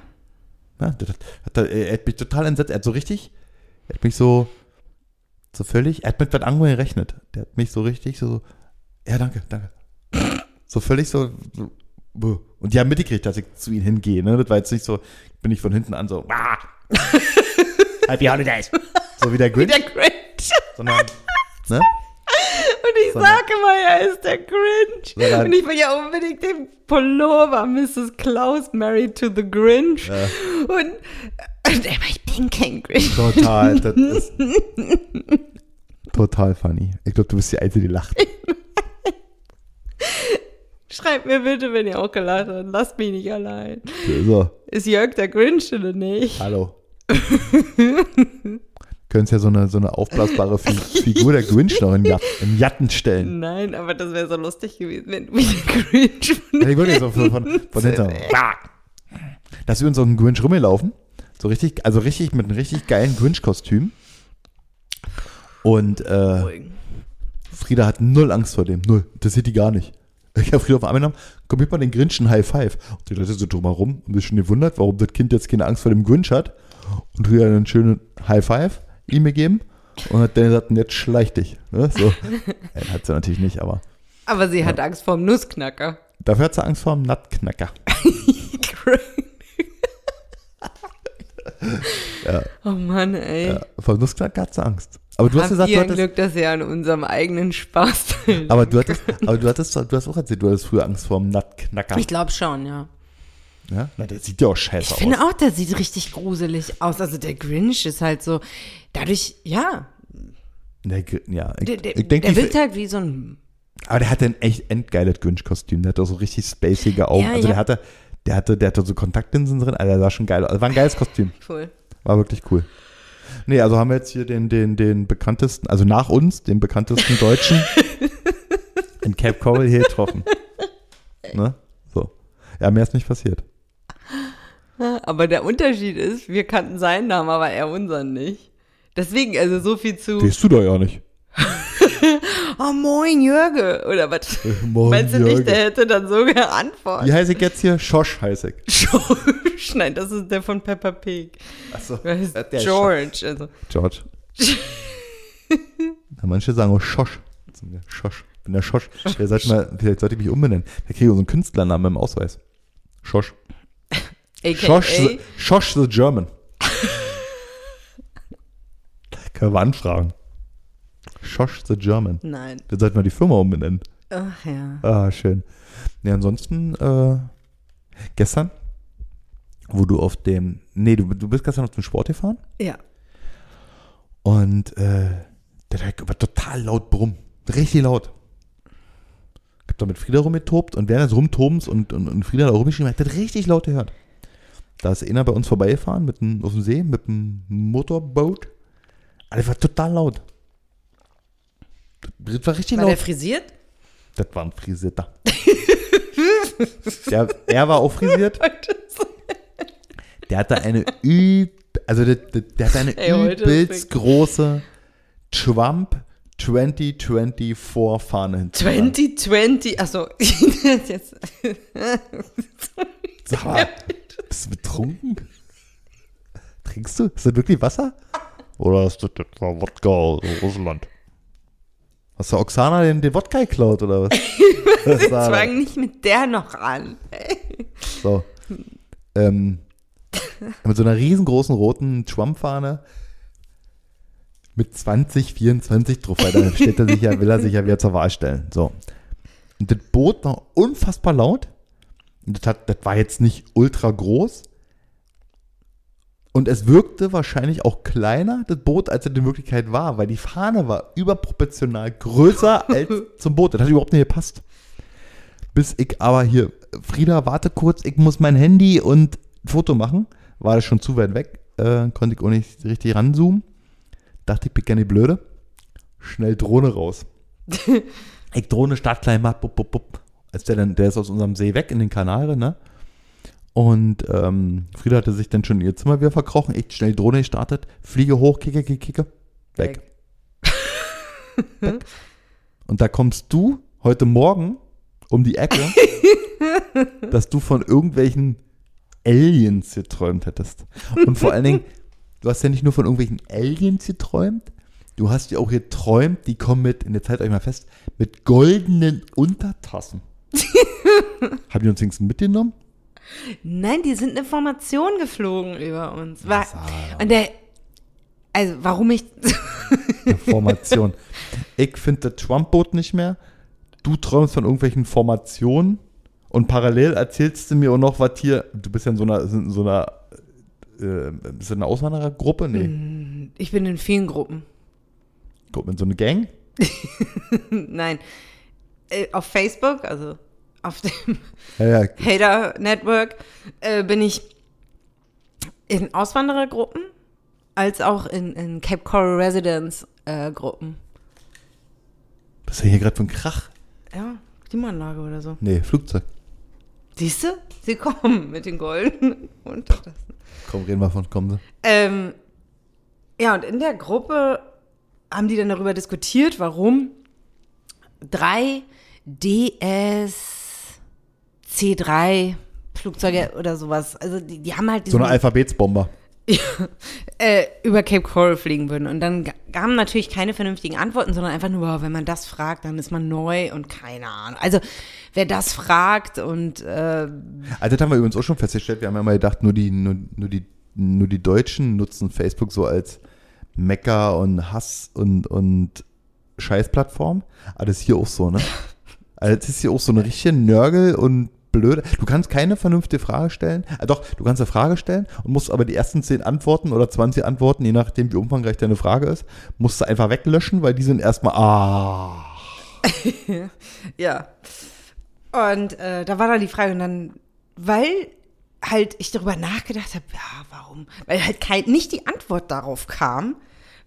Ja, das hat, hat, er, hat mich total entsetzt. Er hat so richtig, er hat mich so, so völlig, er hat mit was anderem gerechnet. Der hat mich so richtig so, ja, danke, danke. So völlig so, so und die haben mitgekriegt, dass ich zu ihnen hingehe. Ne? Das war jetzt nicht so, bin ich von hinten an so, "Wah." Happy Holidays. So wie der Grinch, Der Grinch. sondern, ne? Und ich Sondern- sage immer, er ist der Grinch. Sondern- Und ich will ja unbedingt den Pullover Mrs. Klaus Married to the Grinch. Ja. Und, und aber ich bin kein Grinch. Total, das ist total funny. Ich glaube, du bist die Einzige, die lacht. Schreibt mir bitte, wenn ihr auch gelacht habt. Lasst mich nicht allein. So. Ist Jörg der Grinch oder nicht? Hallo. Können ja so eine, so eine aufblasbare Fi Figur der Grinch noch in, Jat in Jatten stellen. Nein, aber das wäre so lustig gewesen, wenn du wie der Grinch von Ja, ich würde jetzt so von, von, von hinten. Dass wir uns so einen Grinch rumgelaufen. So richtig, also richtig mit einem richtig geilen Grinch-Kostüm. Und äh, Frieda hat null Angst vor dem. Null. Das sieht die gar nicht. Ich habe Frieda auf Arm genommen, komm, gib mal den Grinch ein High Five. Und die Leute so drumherum und sich schon gewundert, warum das Kind jetzt keine Angst vor dem Grinch hat. Und hat einen schönen High Five ihm gegeben und hat dann gesagt, jetzt schleich dich. Ne? So. ja, hat sie natürlich nicht, aber Aber sie hat Angst vor dem Nussknacker. dafür hat sie Angst vor dem Nuttknacker. Oh Mann, ey. Ja, vor dem Nussknacker hat sie Angst. Aber du hast Habt gesagt, ihr du hattest, Glück, dass ihr an unserem eigenen Spaß aber du hattest, aber du hattest, du hast auch erzählt, du hattest früher Angst vor dem Nuttknacker. Ich glaube schon, ja. Ja? Na, der sieht ja auch scheiße Ich aus. finde auch, der sieht richtig gruselig aus. Also der Grinch ist halt so, dadurch, ja, Der, ja, ich, der, der, ich denke, der ich- wirkt halt wie so ein, aber der hatte ein echt endgeiles Grinch-Kostüm. Der hatte so richtig spacige Augen. Ja, also ja. der hatte, der hatte, der hatte so Kontaktlinsen drin. Alter, der sah schon geil aus. Also war ein geiles Kostüm. cool. War wirklich cool. Nee, also haben wir jetzt hier den, den, den bekanntesten, also nach uns, den bekanntesten Deutschen in Cape Coral hier getroffen. Ne? So. Ja, mehr ist nicht passiert. Aber der Unterschied ist, wir kannten seinen Namen, aber er unseren nicht. Deswegen, also so viel zu, Siehst du doch ja nicht. oh moin Jürge, oder was? moin, Meinst du Jürge. nicht, der hätte dann so geantwortet? Wie heiße ich jetzt hier? Schosch heiße ich. George, nein, das ist der von Peppa Pig. Achso. George, also. George. Ja, manche sagen auch Schosch. Schosch. Ich bin der Schosch. Vielleicht sollte, mal, vielleicht sollte ich mich umbenennen. Da kriege ich so einen Künstlernamen im Ausweis. Schosch. AKA, Schosch the, Schosch the German. Können wir anfragen. Schosch the German. Nein. Dann sollten wir die Firma umbenennen. Ach ja. Ah, schön. Ja, ansonsten, äh, gestern, wo du auf dem, nee, du, du bist gestern auf dem Sport gefahren Ja. und äh, der hat aber total laut brummen. Richtig laut. Ich hab da mit Frieda rumgetobt und während des Rumtobens und, und, und Frieda da rumgeschrieben hat, das richtig laut gehört. Da ist einer bei uns vorbeigefahren mit dem, auf dem See mit dem Motorboot. Das war total laut. Das war richtig War laut. der frisiert? Das war ein Frisierter. der, er war auch frisiert. Der hatte eine üb, also der, der, der hatte eine Ey, übelst große Trump 2024 Fahne hinten. 2020, achso. Jetzt. Sag mal, bist du betrunken? Trinkst du? Ist das wirklich Wasser? Oder ist das etwa Wodka aus Russland? Hast du Oksana den, den Wodka geklaut oder was? War- fang nicht mit der noch an. So. Ähm, mit so einer riesengroßen roten Schwammfahne mit 2024 drauf, weil dann steht er sich ja, will er sich ja wieder zur Wahl stellen. So. Und das Boot war unfassbar laut. Und das, hat, das war jetzt nicht ultra groß. Und es wirkte wahrscheinlich auch kleiner, das Boot, als es in Wirklichkeit war, weil die Fahne war überproportional größer als zum Boot. Das hat überhaupt nicht gepasst. Bis ich aber hier, Frieda, warte kurz, ich muss mein Handy und ein Foto machen. War das schon zu weit weg, äh, konnte ich auch nicht richtig ranzoomen. Dachte ich, bin gerne blöde. Schnell Drohne raus. ich Drohne start klein mal, bup, bup, bup. Als der dann, der ist aus unserem See weg in den Kanal, ne? Und ähm, Frieda hatte sich dann schon in ihr Zimmer wieder verkrochen. Ich schnell Drohne gestartet, fliege hoch, kicke, kicke, kicke, weg. weg. Und da kommst du heute Morgen um die Ecke, dass du von irgendwelchen Aliens geträumt hättest. Und vor allen Dingen, du hast ja nicht nur von irgendwelchen Aliens geträumt, du hast ja auch geträumt, die kommen mit, in der Zeit euch mal fest, mit goldenen Untertassen. Haben die uns wenigstens mitgenommen? Nein, die sind eine Formation geflogen über uns. War, und der, also warum ich, Eine Formation. ich finde das Trump-Boot nicht mehr. Du träumst von irgendwelchen Formationen und parallel erzählst du mir auch noch, was hier. Du bist ja in so einer, in so einer, äh, bist du in einer Auswanderergruppe? Nee. ich bin in vielen Gruppen. Guck, in so eine Gang? Nein, äh, auf Facebook, also auf dem Ja, ja. Hater Network, äh, bin ich in Auswanderergruppen als auch in, in Cape Coral Residence äh, Gruppen. Was ist denn hier gerade für ein Krach? Ja, Klimaanlage oder so. Nee, Flugzeug. Siehst du? Sie kommen mit den goldenen Untertassen. Komm, reden wir von, kommen Sie. Ähm, ja, und in der Gruppe haben die dann darüber diskutiert, warum drei DS C3 Flugzeuge oder sowas, also die, die haben halt So eine Alphabetsbomber. äh, über Cape Coral fliegen würden. Und dann gaben natürlich keine vernünftigen Antworten, sondern einfach nur, wow, wenn man das fragt, dann ist man neu und keine Ahnung. Also wer das fragt und äh, Also das haben wir übrigens auch schon festgestellt. Wir haben ja mal gedacht, nur die, nur, nur die, nur die Deutschen nutzen Facebook so als Mecker und Hass und, und Scheißplattform. Aber das ist hier auch so, ne? Also das ist hier auch so eine richtige Nörgel und blöde. Du kannst keine vernünftige Frage stellen. Äh, doch, du kannst eine Frage stellen und musst aber die ersten 10 Antworten oder 20 Antworten, je nachdem wie umfangreich deine Frage ist, musst du einfach weglöschen, weil die sind erstmal, ah. Ja. Und äh, da war dann die Frage, und dann, weil halt ich darüber nachgedacht habe, ja, warum? Weil halt kein, nicht die Antwort darauf kam.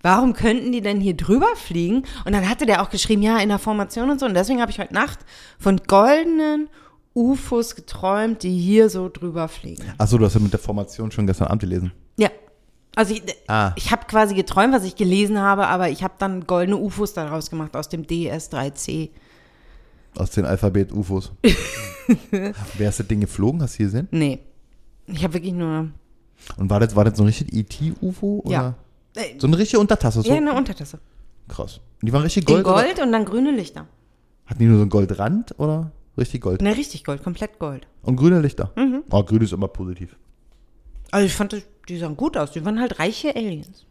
Warum könnten die denn hier drüber fliegen? Und dann hatte der auch geschrieben, ja, in der Formation und so. Und deswegen habe ich heute Nacht von goldenen UFOs geträumt, die hier so drüber fliegen. Achso, du hast ja mit der Formation schon gestern Abend gelesen. Ja. Also ich, Ah. ich habe quasi geträumt, was ich gelesen habe, aber ich habe dann goldene UFOs daraus gemacht aus dem DS3C. Aus den Alphabet-UFOs. Wer ist das Ding geflogen? Hast du hier gesehen? Nee. Ich habe wirklich nur. Und war das, war das so ein richtig ET-UFO? Ja. So eine richtige Untertasse? So? ja, eine Untertasse. Krass. Und die waren richtig In Gold? Oder? Gold und dann grüne Lichter. Hatten die nur so einen Goldrand oder richtig Gold? Ne, richtig Gold, komplett Gold. Und grüne Lichter? Mhm. Oh, grün ist immer positiv. Also ich fand, das- die sahen gut aus. Die waren halt reiche Aliens.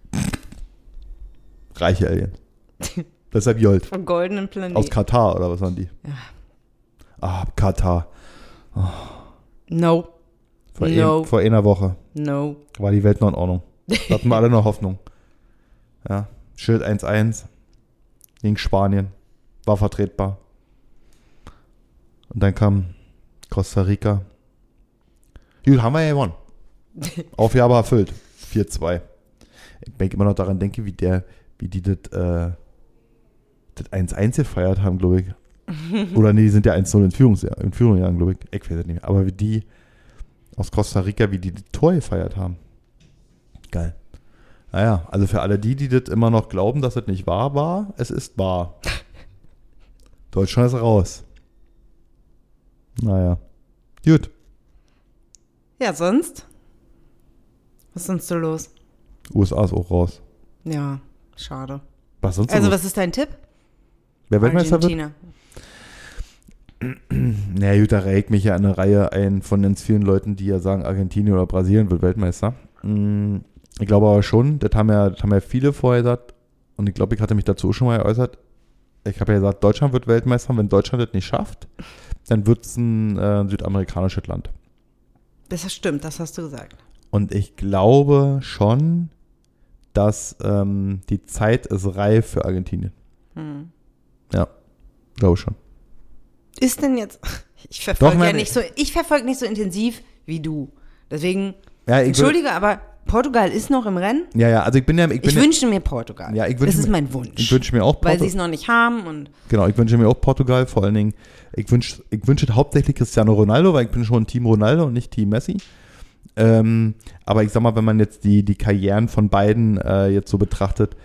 Reiche Aliens. Deshalb Jolt. Von goldenen Planeten. Aus Katar oder was waren die? Ja. Ah, Katar. No. Vor, No. ein, vor einer Woche No. war die Welt noch in Ordnung. Da hatten wir alle noch Hoffnung. Ja. Schild 1-1 gegen Spanien. War vertretbar. Und dann kam Costa Rica. Gut, haben wir ja gewonnen. Aufgabe erfüllt. 4-2. Ich denke immer noch daran denke, wie der, wie die das, äh, das 1-1 gefeiert haben, glaube ich. Oder nee, die sind ja 1-0 in Führung, in Führung gegangen, glaube ich. Ich weiß es nicht mehr. Aber wie die aus Costa Rica, wie die das Tor gefeiert haben. Geil. Naja, also für alle die, die das immer noch glauben, dass es nicht wahr war, es ist wahr. Deutschland ist raus. Naja. Gut. Ja, sonst? Was ist sonst so los? USA ist auch raus. Ja, schade. Was sonst Also, so? was ist dein Tipp? Wer Weltmeister wird? Argentina. Na gut, da regt mich ja eine Reihe ein von den vielen Leuten, die ja sagen, Argentinien oder Brasilien wird Weltmeister. Mm, Ich glaube aber schon, das haben ja, das haben ja viele vorher gesagt, und ich glaube, ich hatte mich dazu schon mal geäußert. Ich habe ja gesagt, Deutschland wird Weltmeister, wenn Deutschland das nicht schafft, dann wird es ein äh, südamerikanisches Land. Das stimmt, das hast du gesagt. Und ich glaube schon, dass ähm, die Zeit ist reif für Argentinien. Hm. Ja, glaube schon. Ist denn jetzt. Ich verfolge ja nicht so. Ich verfolge nicht so intensiv wie du. Deswegen. Ja, ich Entschuldige, aber Portugal ist noch im Rennen. Ja, ja, also ich bin ja, ich bin Ich wünsche mir Portugal. Ja, ich wünsche das ist mir- mein Wunsch. ich wünsche mir auch weil Portu- sie es noch nicht haben und Genau, ich wünsche mir auch Portugal, vor allen Dingen, ich wünsche ich wünsche hauptsächlich Cristiano Ronaldo, weil ich bin schon Team Ronaldo und nicht Team Messi. Ähm, aber ich sag mal, wenn man jetzt die, die Karrieren von beiden äh, jetzt so betrachtet,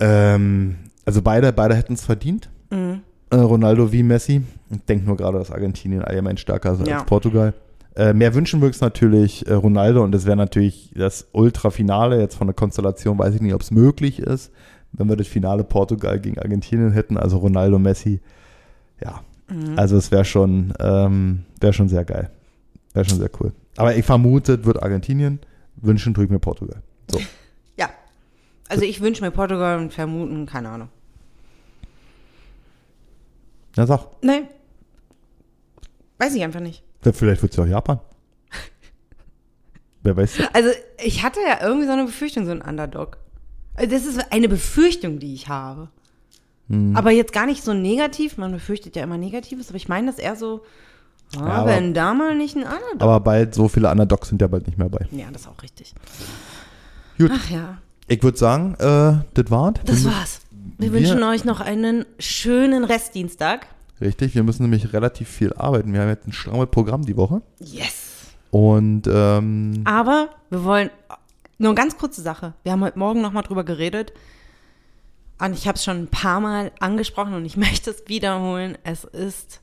ähm, also beide, beide hätten es verdient. Mhm. Äh, Ronaldo wie Messi. Ich denke nur gerade, dass Argentinien allgemein stärker ist Ja. als Portugal. Äh, mehr wünschen wir uns natürlich äh, Ronaldo und das wäre natürlich das Ultrafinale jetzt von der Konstellation, weiß ich nicht, ob es möglich ist, wenn wir das Finale Portugal gegen Argentinien hätten, also Ronaldo, Messi. Ja, Mhm. also es wäre schon, ähm, wäre schon sehr geil. Wäre schon sehr cool. Aber ich vermute, es wird Argentinien, wünschen tue ich mir Portugal. So. ja. Also ich wünsche mir Portugal und vermuten, keine Ahnung. Na sag, Nein. Weiß ich einfach nicht. Vielleicht wird es ja auch Japan. Wer weiß. Also ich hatte ja irgendwie so eine Befürchtung, so ein Underdog. Also das ist eine Befürchtung, die ich habe. Hm. Aber jetzt gar nicht so negativ. Man befürchtet ja immer Negatives, aber ich meine das eher so, ah, Ja, aber- wenn da mal nicht ein Underdog. Aber bald, so viele Underdogs sind ja bald nicht mehr bei. ja, das ist auch richtig. Gut. Ach ja, Ich würde sagen, äh, das war's. das war's. Wir, wir- wünschen euch noch einen schönen Restdienstag. Richtig, wir müssen nämlich relativ viel arbeiten. Wir haben jetzt ein strammes Programm die Woche. Yes. Und ähm, Aber wir wollen, nur eine ganz kurze Sache. Wir haben heute Morgen nochmal drüber geredet. Und ich habe es schon ein paar Mal angesprochen und ich möchte es wiederholen. Es ist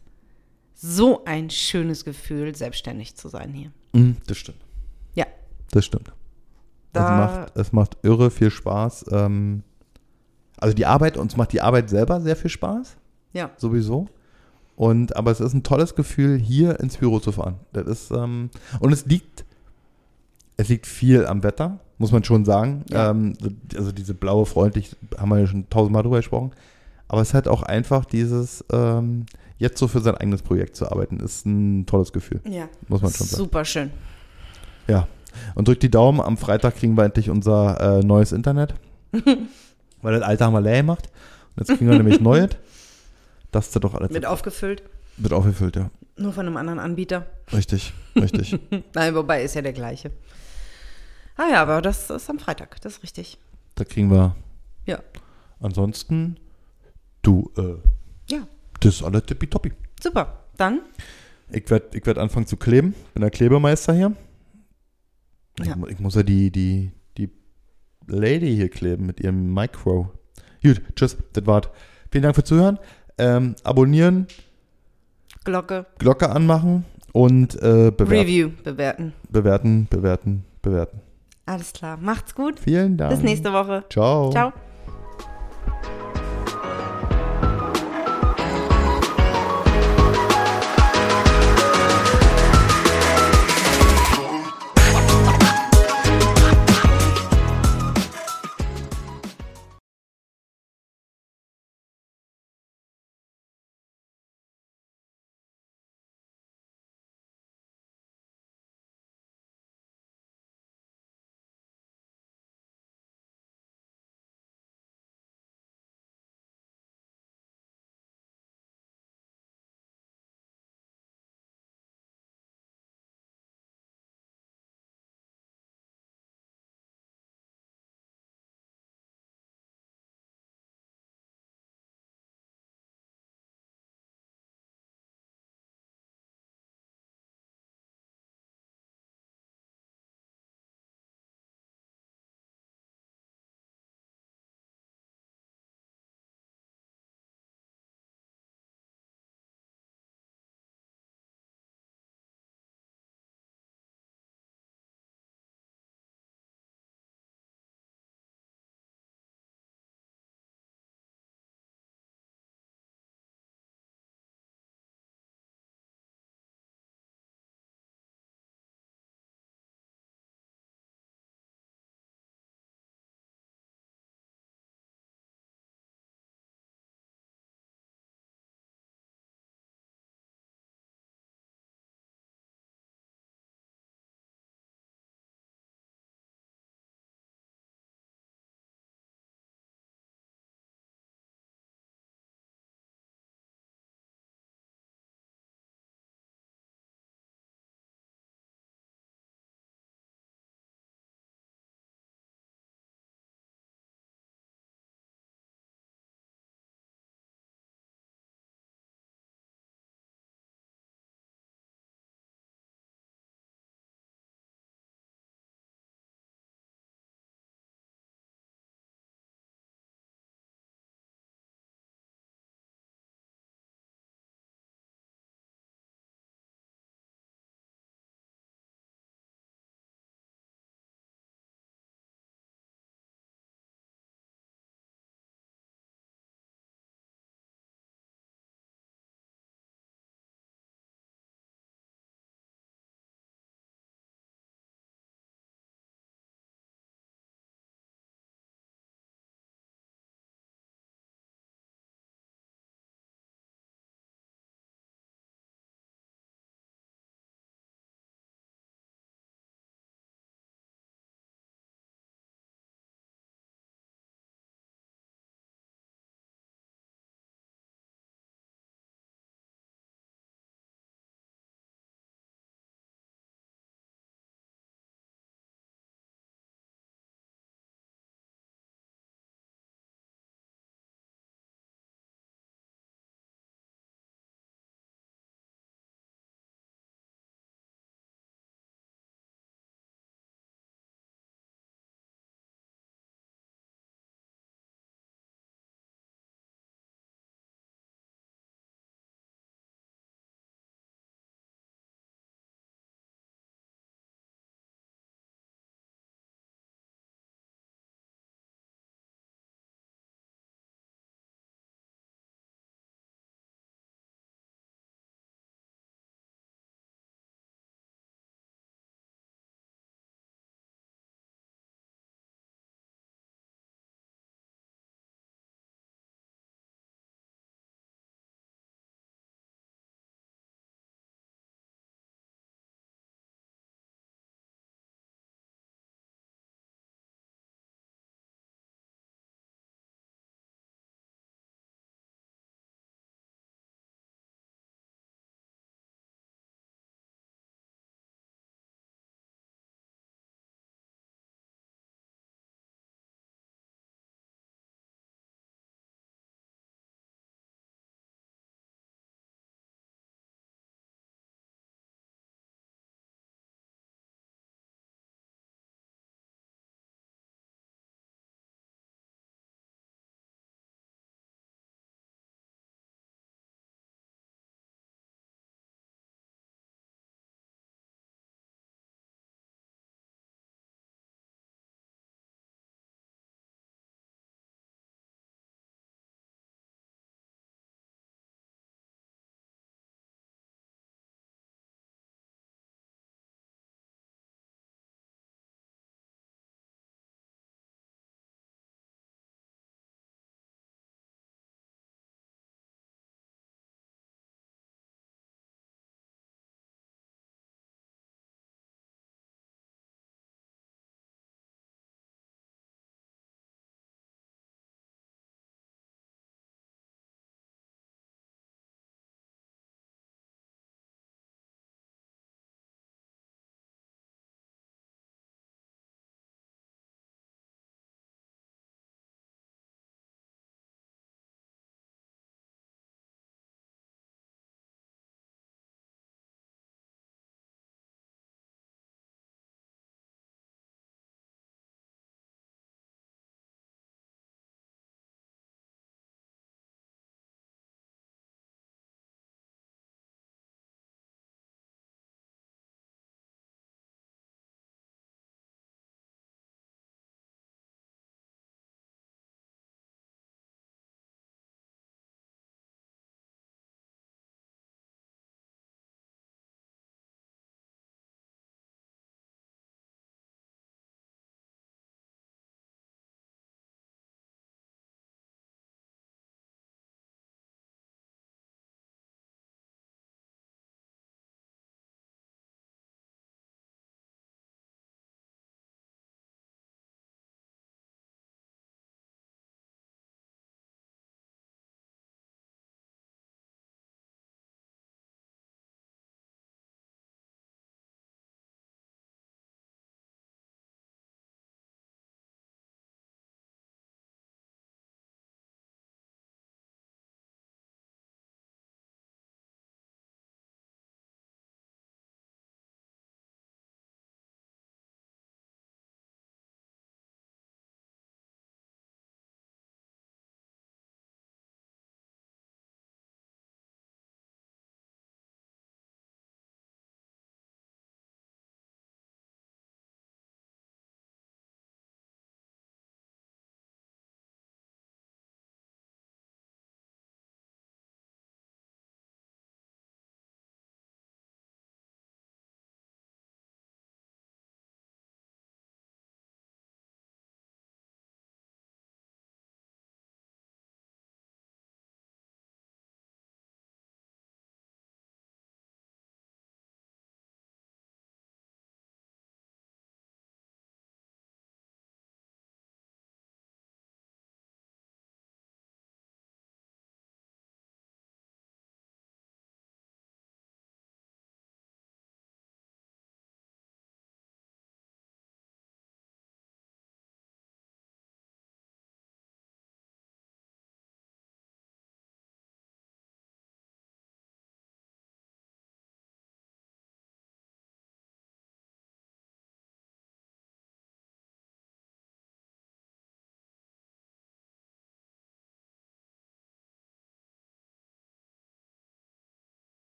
so ein schönes Gefühl, selbstständig zu sein hier. mh, das stimmt. Ja. Das stimmt. Es Da- macht, es macht irre viel Spaß. Ähm, also die Arbeit, uns macht die Arbeit selber sehr viel Spaß, Ja. sowieso. Und, aber es ist ein tolles Gefühl, hier ins Büro zu fahren. Das ist, ähm, und es liegt, es liegt viel am Wetter. muss man schon sagen. Ja. Ähm, also diese blaue freundlich, haben wir ja schon tausendmal drüber gesprochen. Aber es ist halt auch einfach dieses, ähm, jetzt so für sein eigenes Projekt zu arbeiten, ist ein tolles Gefühl, Ja. muss man schon sagen. Super schön. Ja. Und drückt die Daumen, am Freitag kriegen wir endlich unser äh, neues Internet. Weil das alte haben wir leer gemacht. Und jetzt kriegen wir nämlich neues. Das ist ja doch alles Mit aufgefüllt. wird aufgefüllt, ja. Nur von einem anderen Anbieter. Richtig, richtig. Nein, wobei ist ja der gleiche. Ah ja, aber das ist am Freitag, das ist richtig. da kriegen wir. Ja. Ansonsten, du, äh, Ja, das ist alles tippitoppi. super. Dann, Ich werde ich werd anfangen zu kleben. Bin der Klebemeister hier. Ich, Ja. ich muss ja die, die, die Lady hier kleben mit ihrem Micro. Gut, tschüss, das war's. Vielen Dank fürs Zuhören. Ähm, abonnieren, Glocke, Glocke anmachen und äh, bewerten, Review bewerten. bewerten, bewerten, bewerten. Alles klar. Macht's gut. Vielen Dank. Bis nächste Woche. Ciao. Ciao.